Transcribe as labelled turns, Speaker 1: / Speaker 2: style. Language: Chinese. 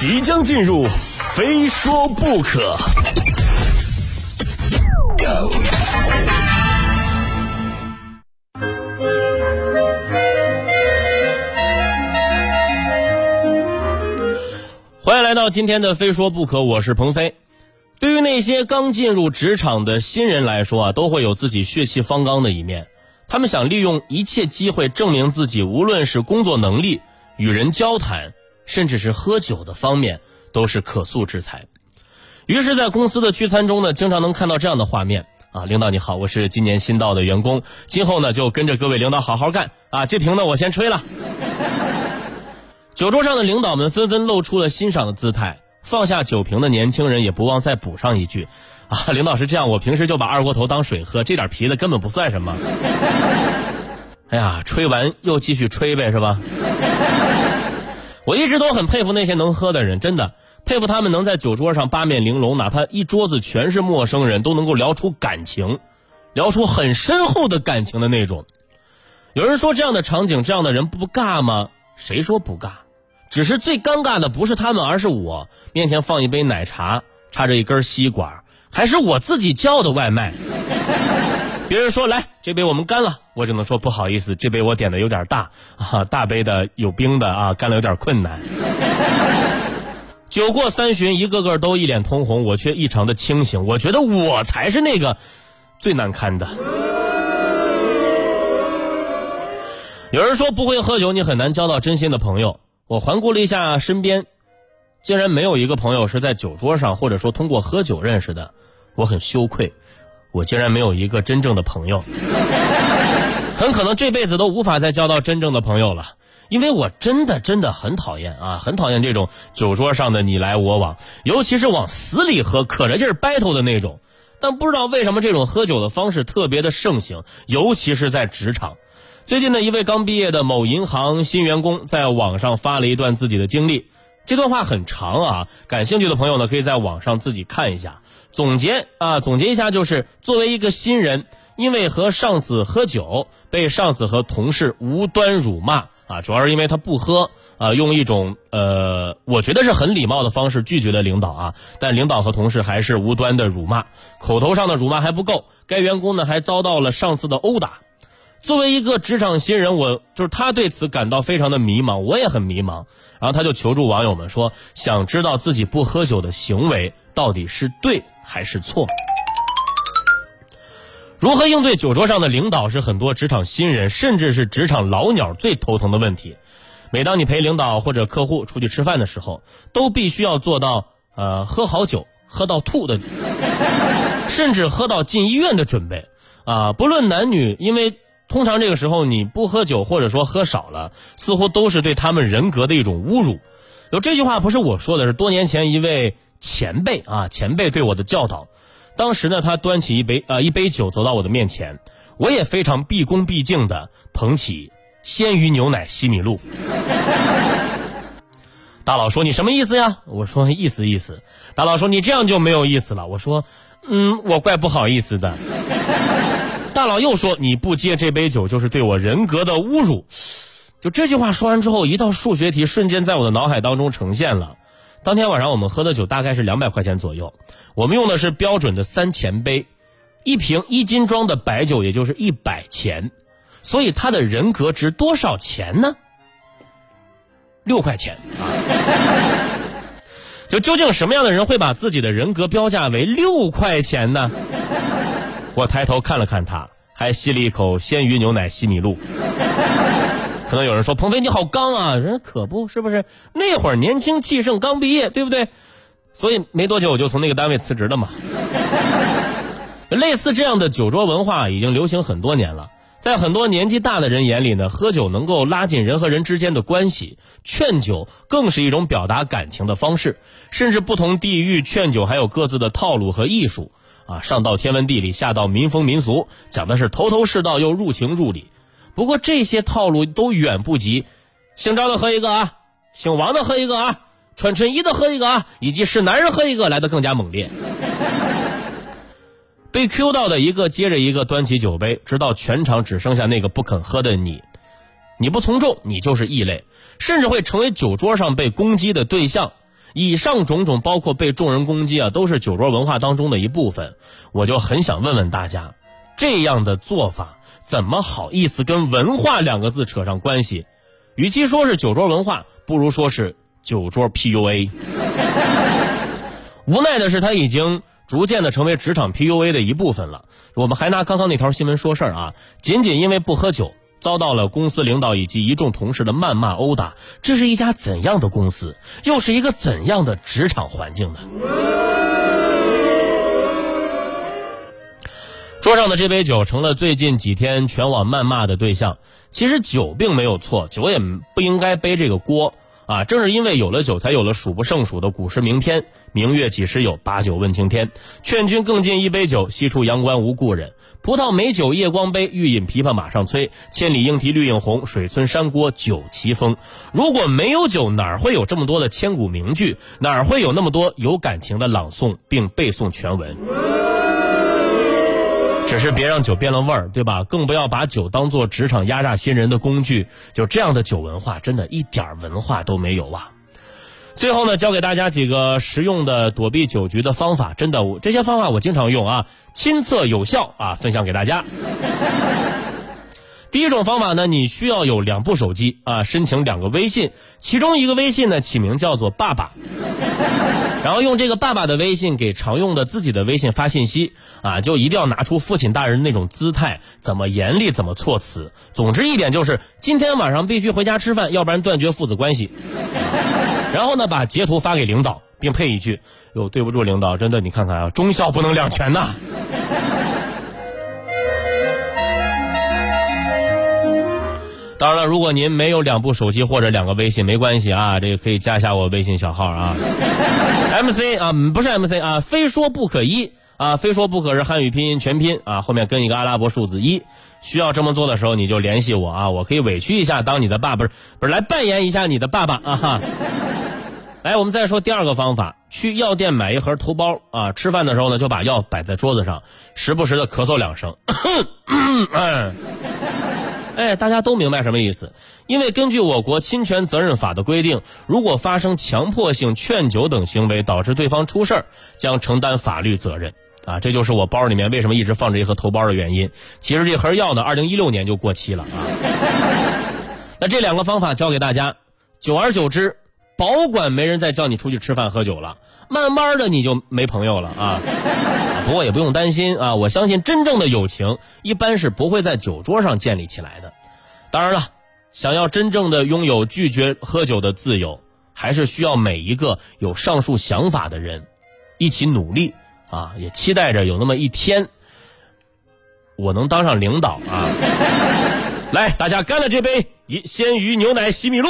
Speaker 1: 即将进入，非说不可。欢迎来到今天的《非说不可》，我是鹏飞。对于那些刚进入职场的新人来说啊，都会有自己血气方刚的一面。他们想利用一切机会证明自己，无论是工作能力、与人交谈，甚至是喝酒的方面，都是可塑之才。于是，在公司的聚餐中呢，经常能看到这样的画面啊：领导你好，我是今年新到的员工，今后呢就跟着各位领导好好干啊！这瓶呢我先吹了。酒桌上的领导们纷纷露出了欣赏的姿态，放下酒瓶的年轻人也不忘再补上一句：“啊，领导是这样，我平时就把二锅头当水喝，这点啤的根本不算什么。”哎呀，吹完又继续吹呗，是吧？我一直都很佩服那些能喝的人，真的佩服他们能在酒桌上八面玲珑，哪怕一桌子全是陌生人，都能够聊出感情，聊出很深厚的感情的那种。有人说这样的场景，这样的人不尬吗？谁说不尬？只是最尴尬的不是他们，而是我面前放一杯奶茶，插着一根吸管，还是我自己叫的外卖。别人说来这杯我们干了，我只能说不好意思，这杯我点的有点大啊，大杯的有冰的啊，干了有点困难。酒过三巡，一个个都一脸通红，我却异常的清醒。我觉得我才是那个最难堪的。有人说不会喝酒，你很难交到真心的朋友。我环顾了一下身边，竟然没有一个朋友是在酒桌上或者说通过喝酒认识的，我很羞愧，我竟然没有一个真正的朋友，很可能这辈子都无法再交到真正的朋友了，因为我真的真的很讨厌啊，很讨厌这种酒桌上的你来我往，尤其是往死里喝、可着劲儿 battle 的那种。但不知道为什么这种喝酒的方式特别的盛行，尤其是在职场。最近呢一位刚毕业的某银行新员工在网上发了一段自己的经历，这段话很长啊，感兴趣的朋友呢可以在网上自己看一下。总结啊，总结一下就是，作为一个新人，因为和上司喝酒，被上司和同事无端辱骂啊，主要是因为他不喝啊，用一种呃，我觉得是很礼貌的方式拒绝了领导啊，但领导和同事还是无端的辱骂，口头上的辱骂还不够，该员工呢还遭到了上司的殴打。作为一个职场新人，我就是他对此感到非常的迷茫，我也很迷茫。然后他就求助网友们说，想知道自己不喝酒的行为到底是对还是错。如何应对酒桌上的领导是很多职场新人甚至是职场老鸟最头疼的问题。每当你陪领导或者客户出去吃饭的时候，都必须要做到呃喝好酒喝到吐的，甚至喝到进医院的准备啊！不论男女，因为。通常这个时候你不喝酒或者说喝少了，似乎都是对他们人格的一种侮辱。有这句话不是我说的，是多年前一位前辈啊前辈对我的教导。当时呢，他端起一杯啊一杯酒走到我的面前，我也非常毕恭毕敬的捧起鲜鱼牛奶西米露。大佬说你什么意思呀？我说意思意思。大佬说你这样就没有意思了。我说嗯，我怪不好意思的。大佬又说：“你不接这杯酒，就是对我人格的侮辱。”就这句话说完之后，一道数学题瞬间在我的脑海当中呈现了。当天晚上我们喝的酒大概是两百块钱左右，我们用的是标准的三钱杯，一瓶一斤装的白酒也就是一百钱，所以他的人格值多少钱呢？六块钱啊！就究竟什么样的人会把自己的人格标价为六块钱呢？我抬头看了看他，还吸了一口鲜鱼牛奶西米露。可能有人说：“鹏飞你好刚啊！”人可不是不是，那会儿年轻气盛，刚毕业，对不对？所以没多久我就从那个单位辞职了嘛。类似这样的酒桌文化已经流行很多年了，在很多年纪大的人眼里呢，喝酒能够拉近人和人之间的关系，劝酒更是一种表达感情的方式。甚至不同地域劝酒还有各自的套路和艺术。啊，上到天文地理，下到民风民俗，讲的是头头是道又入情入理。不过这些套路都远不及姓张的喝一个啊，姓王的喝一个啊，穿衬衣的喝一个啊，以及是男人喝一个来的更加猛烈。被 Q 到的一个接着一个端起酒杯，直到全场只剩下那个不肯喝的你。你不从众，你就是异类，甚至会成为酒桌上被攻击的对象。以上种种，包括被众人攻击啊，都是酒桌文化当中的一部分。我就很想问问大家，这样的做法怎么好意思跟文化两个字扯上关系？与其说是酒桌文化，不如说是酒桌 PUA。无奈的是，他已经逐渐的成为职场 PUA 的一部分了。我们还拿刚刚那条新闻说事儿啊，仅仅因为不喝酒。遭到了公司领导以及一众同事的谩骂殴打，这是一家怎样的公司？又是一个怎样的职场环境呢？桌上的这杯酒成了最近几天全网谩骂的对象。其实酒并没有错，酒也不应该背这个锅。啊，正是因为有了酒，才有了数不胜数的古诗名篇。明月几时有？把酒问青天。劝君更尽一杯酒，西出阳关无故人。葡萄美酒夜光杯，欲饮琵琶马上催。千里莺啼绿映红，水村山郭酒旗风。如果没有酒，哪会有这么多的千古名句？哪会有那么多有感情的朗诵并背诵全文？只是别让酒变了味儿，对吧？更不要把酒当做职场压榨新人的工具。就这样的酒文化，真的一点文化都没有啊！最后呢，教给大家几个实用的躲避酒局的方法，真的，我这些方法我经常用啊，亲测有效啊，分享给大家。第一种方法呢，你需要有两部手机啊，申请两个微信，其中一个微信呢起名叫做爸爸，然后用这个爸爸的微信给常用的自己的微信发信息啊，就一定要拿出父亲大人那种姿态，怎么严厉怎么措辞，总之一点就是今天晚上必须回家吃饭，要不然断绝父子关系。然后呢，把截图发给领导，并配一句：“哟，对不住领导，真的你看看啊，忠孝不能两全呐。”当然了，如果您没有两部手机或者两个微信，没关系啊，这个可以加一下我微信小号啊，MC 啊，不是 MC 啊，非说不可一啊，非说不可是汉语拼音全拼啊，后面跟一个阿拉伯数字一，需要这么做的时候你就联系我啊，我可以委屈一下当你的爸，不是不是来扮演一下你的爸爸啊哈。来，我们再说第二个方法，去药店买一盒头孢啊，吃饭的时候呢就把药摆在桌子上，时不时的咳嗽两声。哎，大家都明白什么意思？因为根据我国侵权责任法的规定，如果发生强迫性劝酒等行为导致对方出事儿，将承担法律责任。啊，这就是我包里面为什么一直放着一盒头孢的原因。其实这盒药呢，二零一六年就过期了啊。那这两个方法教给大家，久而久之，保管没人再叫你出去吃饭喝酒了，慢慢的你就没朋友了啊。不过也不用担心啊，我相信真正的友情一般是不会在酒桌上建立起来的。当然了，想要真正的拥有拒绝喝酒的自由，还是需要每一个有上述想法的人一起努力啊！也期待着有那么一天，我能当上领导啊！来，大家干了这杯以鲜鱼牛奶西米露。